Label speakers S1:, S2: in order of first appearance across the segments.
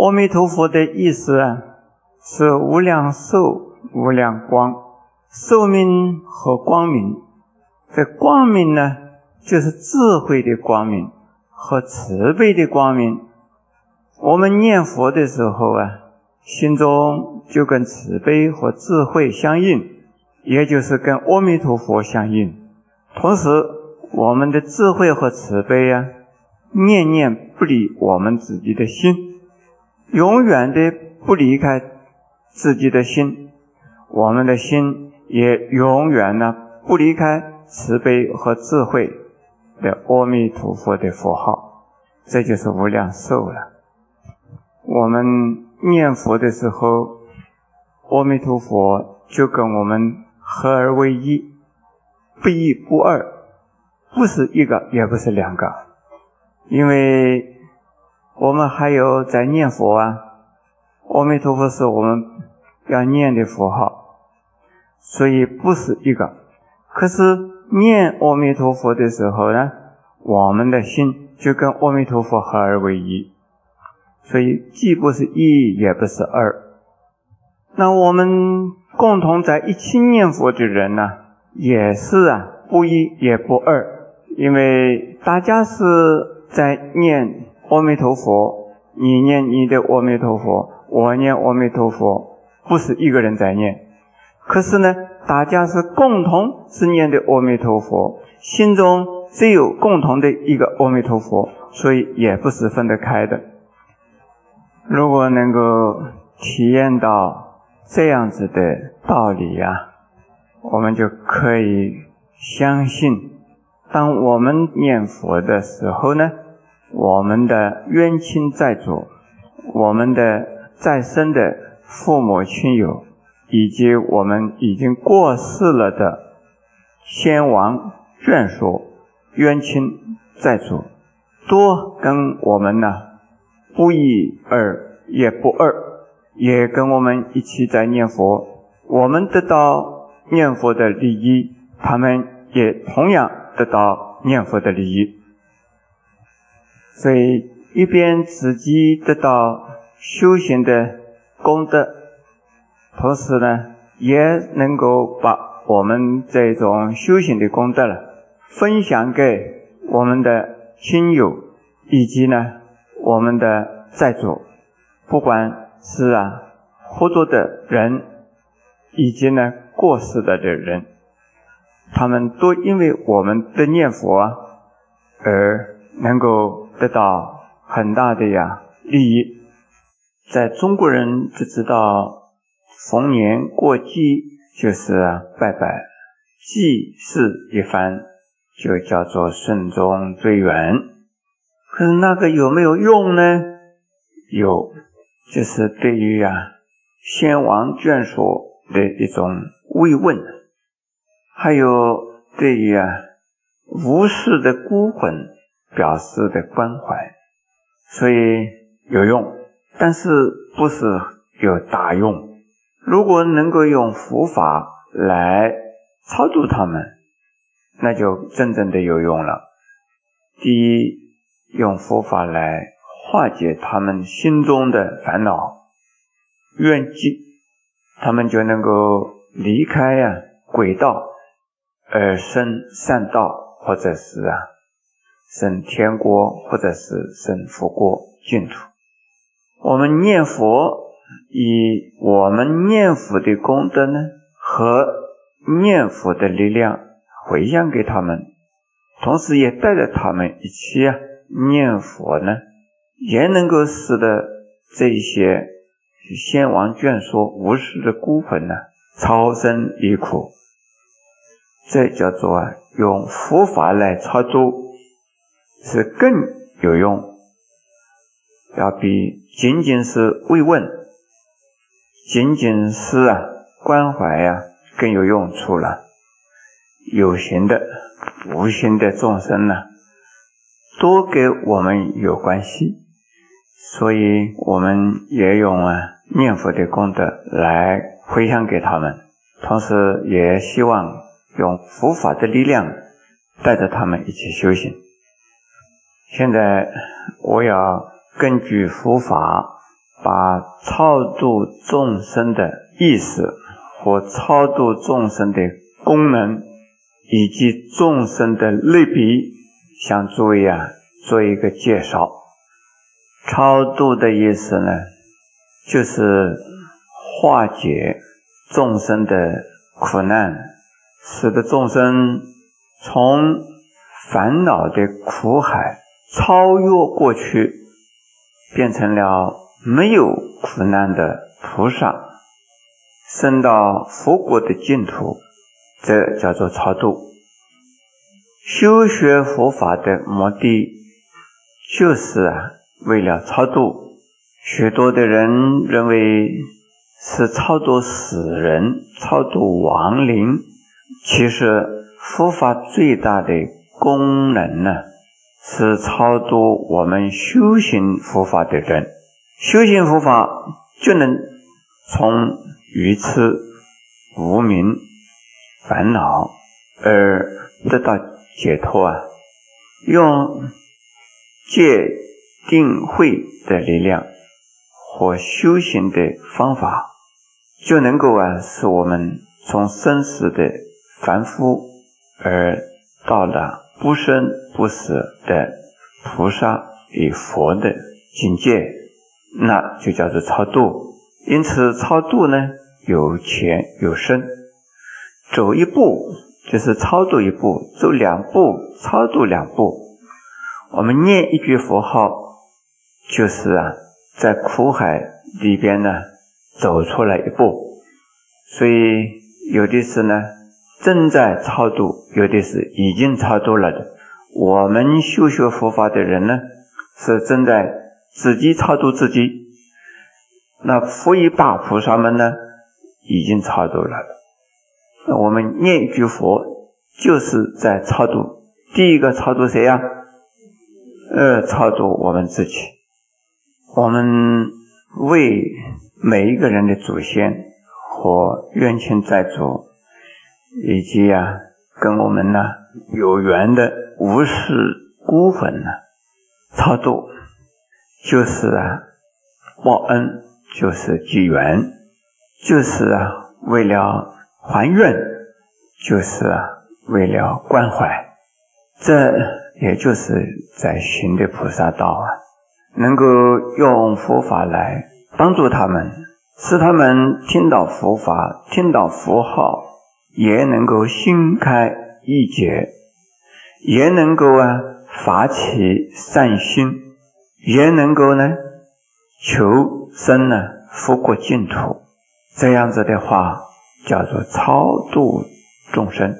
S1: 阿弥陀佛的意思啊，是无量寿、无量光，寿命和光明。这光明呢，就是智慧的光明和慈悲的光明。我们念佛的时候啊，心中就跟慈悲和智慧相应，也就是跟阿弥陀佛相应。同时，我们的智慧和慈悲啊，念念不离我们自己的心，永远的不离开自己的心，我们的心也永远呢不离开慈悲和智慧的阿弥陀佛的佛号，这就是无量寿了。我们念佛的时候，阿弥陀佛就跟我们合而为一，不一不二，不是一个，也不是两个，因为我们还有在念佛啊。阿弥陀佛是我们要念的佛号，所以不是一个。可是念阿弥陀佛的时候呢，我们的心就跟阿弥陀佛合而为一。所以既不是一，也不是二。那我们共同在一起念佛的人呢，也是啊，不一也不二，因为大家是在念阿弥陀佛，你念你的阿弥陀佛，我念阿弥陀佛，不是一个人在念。可是呢，大家是共同是念的阿弥陀佛，心中只有共同的一个阿弥陀佛，所以也不是分得开的。如果能够体验到这样子的道理呀，我们就可以相信，当我们念佛的时候呢，我们的冤亲债主、我们的在生的父母亲友，以及我们已经过世了的先王眷属、冤亲债主，多跟我们呢。不一二也不二，也跟我们一起在念佛。我们得到念佛的利益，他们也同样得到念佛的利益。所以，一边自己得到修行的功德，同时呢，也能够把我们这种修行的功德了分享给我们的亲友，以及呢。我们的在座，不管是啊活着的人，以及呢过世的的人，他们都因为我们的念佛啊，而能够得到很大的呀利益。在中国人只知道逢年过节就是拜拜，祭祀一番就叫做顺终追远。可是那个有没有用呢？有，就是对于啊先王眷属的一种慰问，还有对于啊无事的孤魂表示的关怀，所以有用，但是不是有大用。如果能够用佛法来超度他们，那就真正的有用了。第一。用佛法来化解他们心中的烦恼、怨气，他们就能够离开呀轨道，而生善道，或者是啊生天国，或者是生佛国净土。我们念佛，以我们念佛的功德呢，和念佛的力量回向给他们，同时也带着他们一起啊。念佛呢，也能够使得这些先王眷属无事的孤魂呢，超生离苦。这叫做啊，用佛法来操作，是更有用，要比仅仅是慰问、仅仅是啊关怀呀更有用处了。有形的、无形的众生呢？都跟我们有关系，所以我们也用啊念佛的功德来回向给他们，同时也希望用佛法的力量带着他们一起修行。现在我要根据佛法把超度众生的意思和超度众生的功能，以及众生的类比，向诸位啊做一个介绍。超度的意思呢，就是化解众生的苦难，使得众生从烦恼的苦海超越过去，变成了没有苦难的菩萨，升到佛国的净土，这叫做超度。修学佛法的目的就是啊。为了超度，许多的人认为是超度死人、超度亡灵。其实佛法最大的功能呢，是超度我们修行佛法的人。修行佛法就能从愚痴、无明、烦恼而得到解脱啊！用戒。定慧的力量和修行的方法，就能够啊，使我们从生死的凡夫，而到了不生不死的菩萨与佛的境界，那就叫做超度。因此，超度呢，有浅有深，走一步就是超度一步，走两步超度两步。我们念一句佛号。就是啊，在苦海里边呢，走出来一步，所以有的是呢正在超度，有的是已经超度了的。我们修学佛法的人呢，是正在自己超度自己。那佛一大菩萨们呢，已经超度了。那我们念一句佛，就是在超度。第一个超度谁呀？呃，超度我们自己。我们为每一个人的祖先和冤亲债主，以及啊跟我们呢有缘的无事孤魂呢超度，就是啊报恩，就是积缘，就是啊为了还愿，就是啊为了关怀，这也就是在行的菩萨道啊。能够用佛法来帮助他们，使他们听到佛法、听到佛号，也能够心开意解，也能够啊发起善心，也能够呢求生呢佛国净土。这样子的话，叫做超度众生，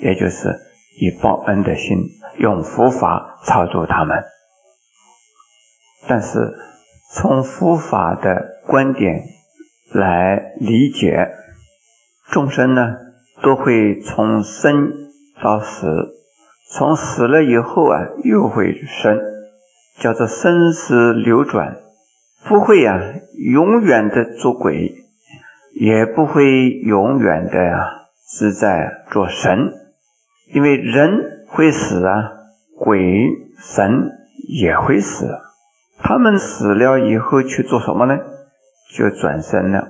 S1: 也就是以报恩的心，用佛法超度他们。但是，从佛法的观点来理解，众生呢都会从生到死，从死了以后啊又会生，叫做生死流转，不会呀永远的做鬼，也不会永远的呀是在做神，因为人会死啊，鬼神也会死。他们死了以后去做什么呢？就转生了，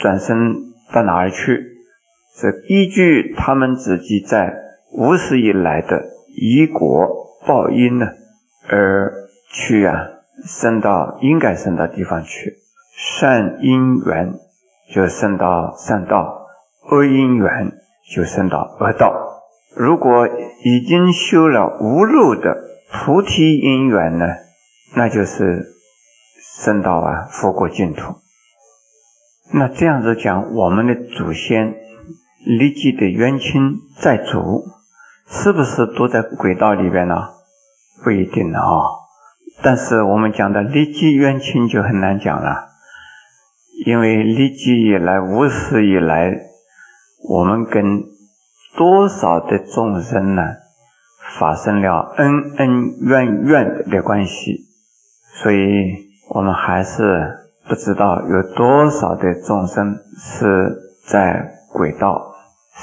S1: 转生到哪儿去？是依据他们自己在无始以来的因果报因呢，而去啊，升到应该升到地方去。善因缘就升到善道，恶因缘就升到恶道。如果已经修了无漏的菩提因缘呢？那就是升到啊佛国净土。那这样子讲，我们的祖先立即的冤亲债主，是不是都在轨道里边呢？不一定啊。但是我们讲的立即冤亲就很难讲了，因为立即以来、无始以来，我们跟多少的众生呢发生了恩恩怨怨的关系。所以我们还是不知道有多少的众生是在轨道、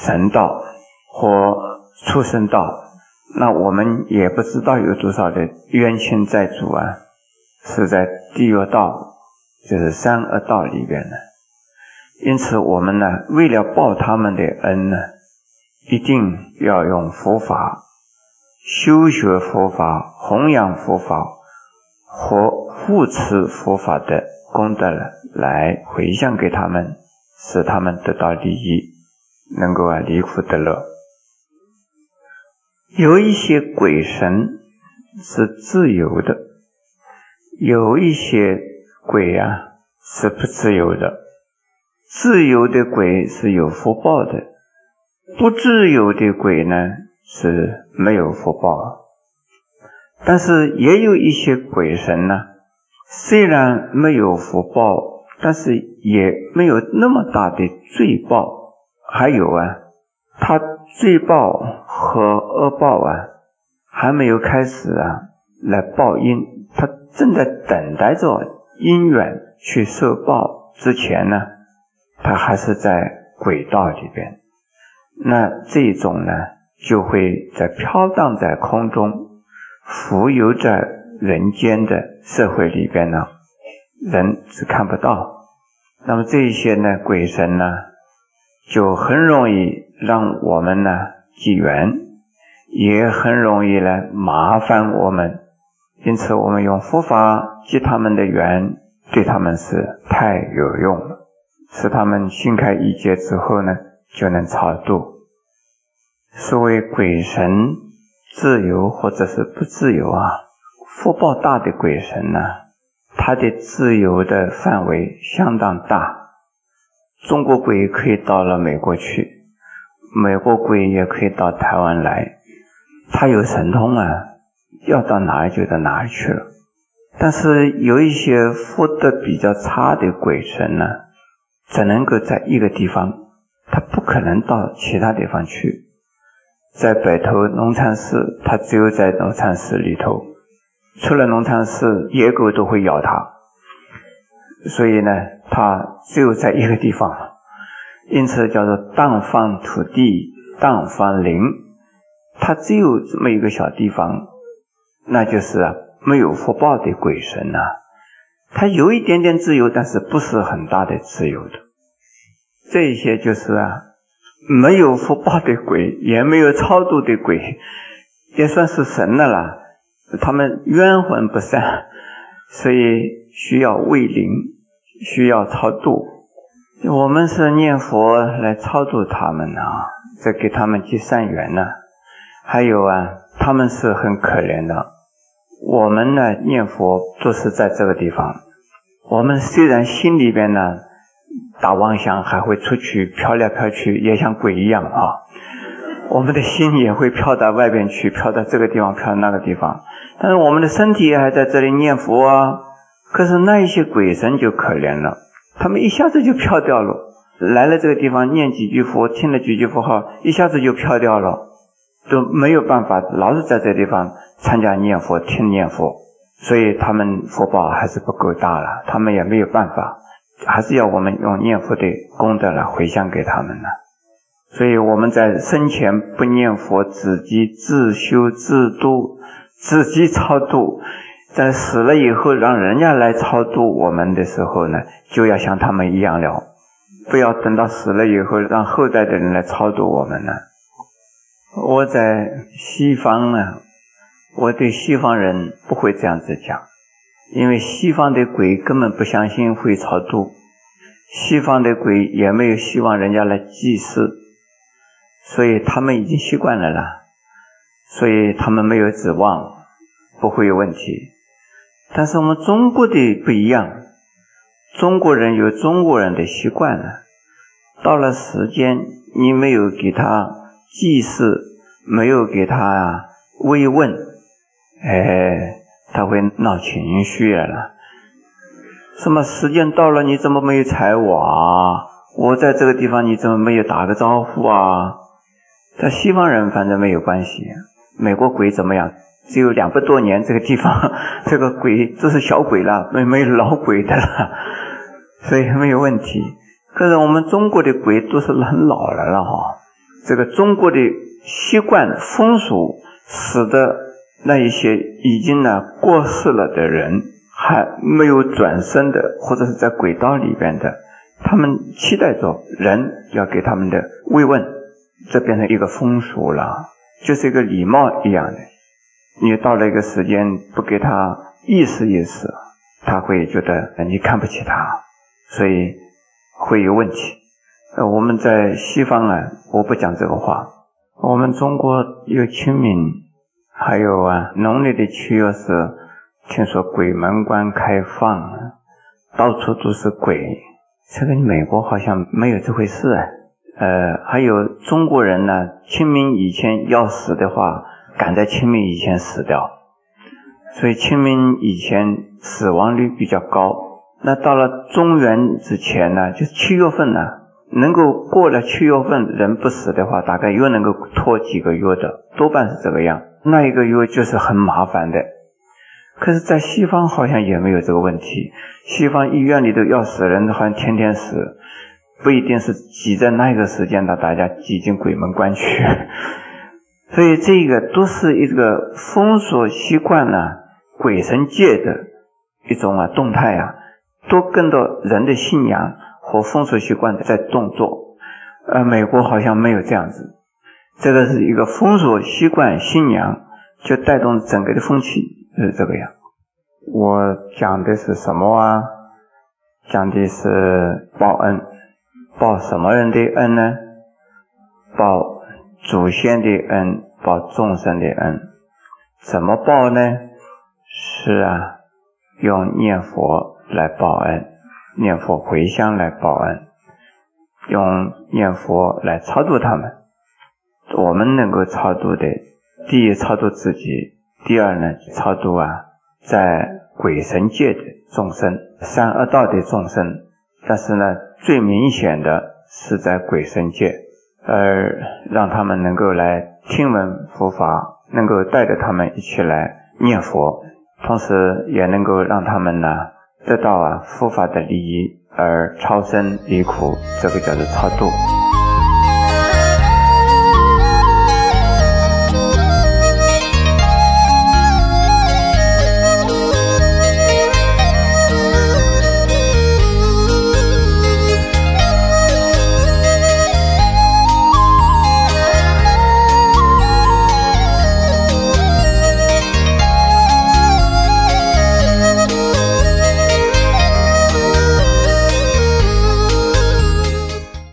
S1: 神道或畜生道，那我们也不知道有多少的冤亲债主啊，是在地狱道就是三恶道里边的。因此，我们呢，为了报他们的恩呢，一定要用佛法、修学佛法、弘扬佛法和护持佛法的功德来回向给他们，使他们得到利益，能够啊离苦得乐。有一些鬼神是自由的，有一些鬼啊是不自由的。自由的鬼是有福报的，不自由的鬼呢是没有福报。但是也有一些鬼神呢，虽然没有福报，但是也没有那么大的罪报。还有啊，他罪报和恶报啊还没有开始啊来报应，他正在等待着因缘去受报之前呢。他还是在轨道里边，那这种呢，就会在飘荡在空中，浮游在人间的社会里边呢，人是看不到。那么这一些呢，鬼神呢，就很容易让我们呢结缘，也很容易来麻烦我们。因此，我们用佛法结他们的缘，对他们是太有用了。使他们心开意解之后呢，就能超度。所谓鬼神自由或者是不自由啊，福报大的鬼神呢，他的自由的范围相当大。中国鬼可以到了美国去，美国鬼也可以到台湾来，他有神通啊，要到哪里就到哪里去了。但是有一些福德比较差的鬼神呢。只能够在一个地方，他不可能到其他地方去。在北头农禅寺，他只有在农禅寺里头，出了农禅寺，野狗都会咬他。所以呢，他只有在一个地方，因此叫做荡方土地，荡方林。他只有这么一个小地方，那就是，没有福报的鬼神呐。他有一点点自由，但是不是很大的自由的。这些就是啊，没有福报的鬼，也没有超度的鬼，也算是神的了。他们冤魂不散，所以需要慰灵，需要超度。我们是念佛来超度他们啊，在给他们积善缘呢。还有啊，他们是很可怜的。我们呢念佛就是在这个地方。我们虽然心里边呢打妄想，还会出去飘来飘去，也像鬼一样啊。我们的心也会飘到外边去，飘到这个地方，飘到那个地方。但是我们的身体还在这里念佛啊。可是那一些鬼神就可怜了，他们一下子就飘掉了。来了这个地方念几句佛，听了几句佛号，一下子就飘掉了，都没有办法，老是在这地方。参加念佛、听念佛，所以他们福报还是不够大了，他们也没有办法，还是要我们用念佛的功德来回向给他们呢。所以我们在生前不念佛，自己自修自度，自己超度；在死了以后，让人家来超度我们的时候呢，就要像他们一样了，不要等到死了以后，让后代的人来超度我们呢。我在西方呢。我对西方人不会这样子讲，因为西方的鬼根本不相信会超度，西方的鬼也没有希望人家来祭祀，所以他们已经习惯了啦，所以他们没有指望，不会有问题。但是我们中国的不一样，中国人有中国人的习惯了，到了时间你没有给他祭祀，没有给他啊慰问。哎，他会闹情绪了。什么时间到了，你怎么没有踩我啊？我在这个地方，你怎么没有打个招呼啊？在西方人反正没有关系。美国鬼怎么样？只有两百多年，这个地方 这个鬼都是小鬼了，没没有老鬼的了，所以没有问题。可是我们中国的鬼都是很老了了哈。这个中国的习惯风俗使得。那一些已经呢过世了的人，还没有转生的，或者是在轨道里边的，他们期待着人要给他们的慰问，这变成一个风俗了，就是一个礼貌一样的。你到了一个时间不给他意思意思，他会觉得你看不起他，所以会有问题。呃，我们在西方啊，我不讲这个话。我们中国有清明，还有啊，农历的七月是听说鬼门关开放，到处都是鬼。这个美国好像没有这回事啊。呃，还有中国人呢，清明以前要死的话。赶在清明以前死掉，所以清明以前死亡率比较高。那到了中元之前呢，就是七月份呢，能够过了七月份人不死的话，大概又能够拖几个月的，多半是这个样。那一个月就是很麻烦的。可是，在西方好像也没有这个问题。西方医院里头要死人，好像天天死，不一定是挤在那个时间的，大家挤进鬼门关去。所以这个都是一个风俗习惯呢，鬼神界的一种啊动态啊，都跟着人的信仰和风俗习惯在动作。呃，美国好像没有这样子，这个是一个风俗习惯信仰就带动整个的风气是这个样。我讲的是什么啊？讲的是报恩，报什么人的恩呢？报。祖先的恩报众生的恩，怎么报呢？是啊，用念佛来报恩，念佛回向来报恩，用念佛来超度他们。我们能够超度的，第一超度自己，第二呢超度啊，在鬼神界的众生、三恶道的众生。但是呢，最明显的是在鬼神界。而让他们能够来听闻佛法，能够带着他们一起来念佛，同时也能够让他们呢得到啊佛法的利益而超生离苦，这个叫做超度。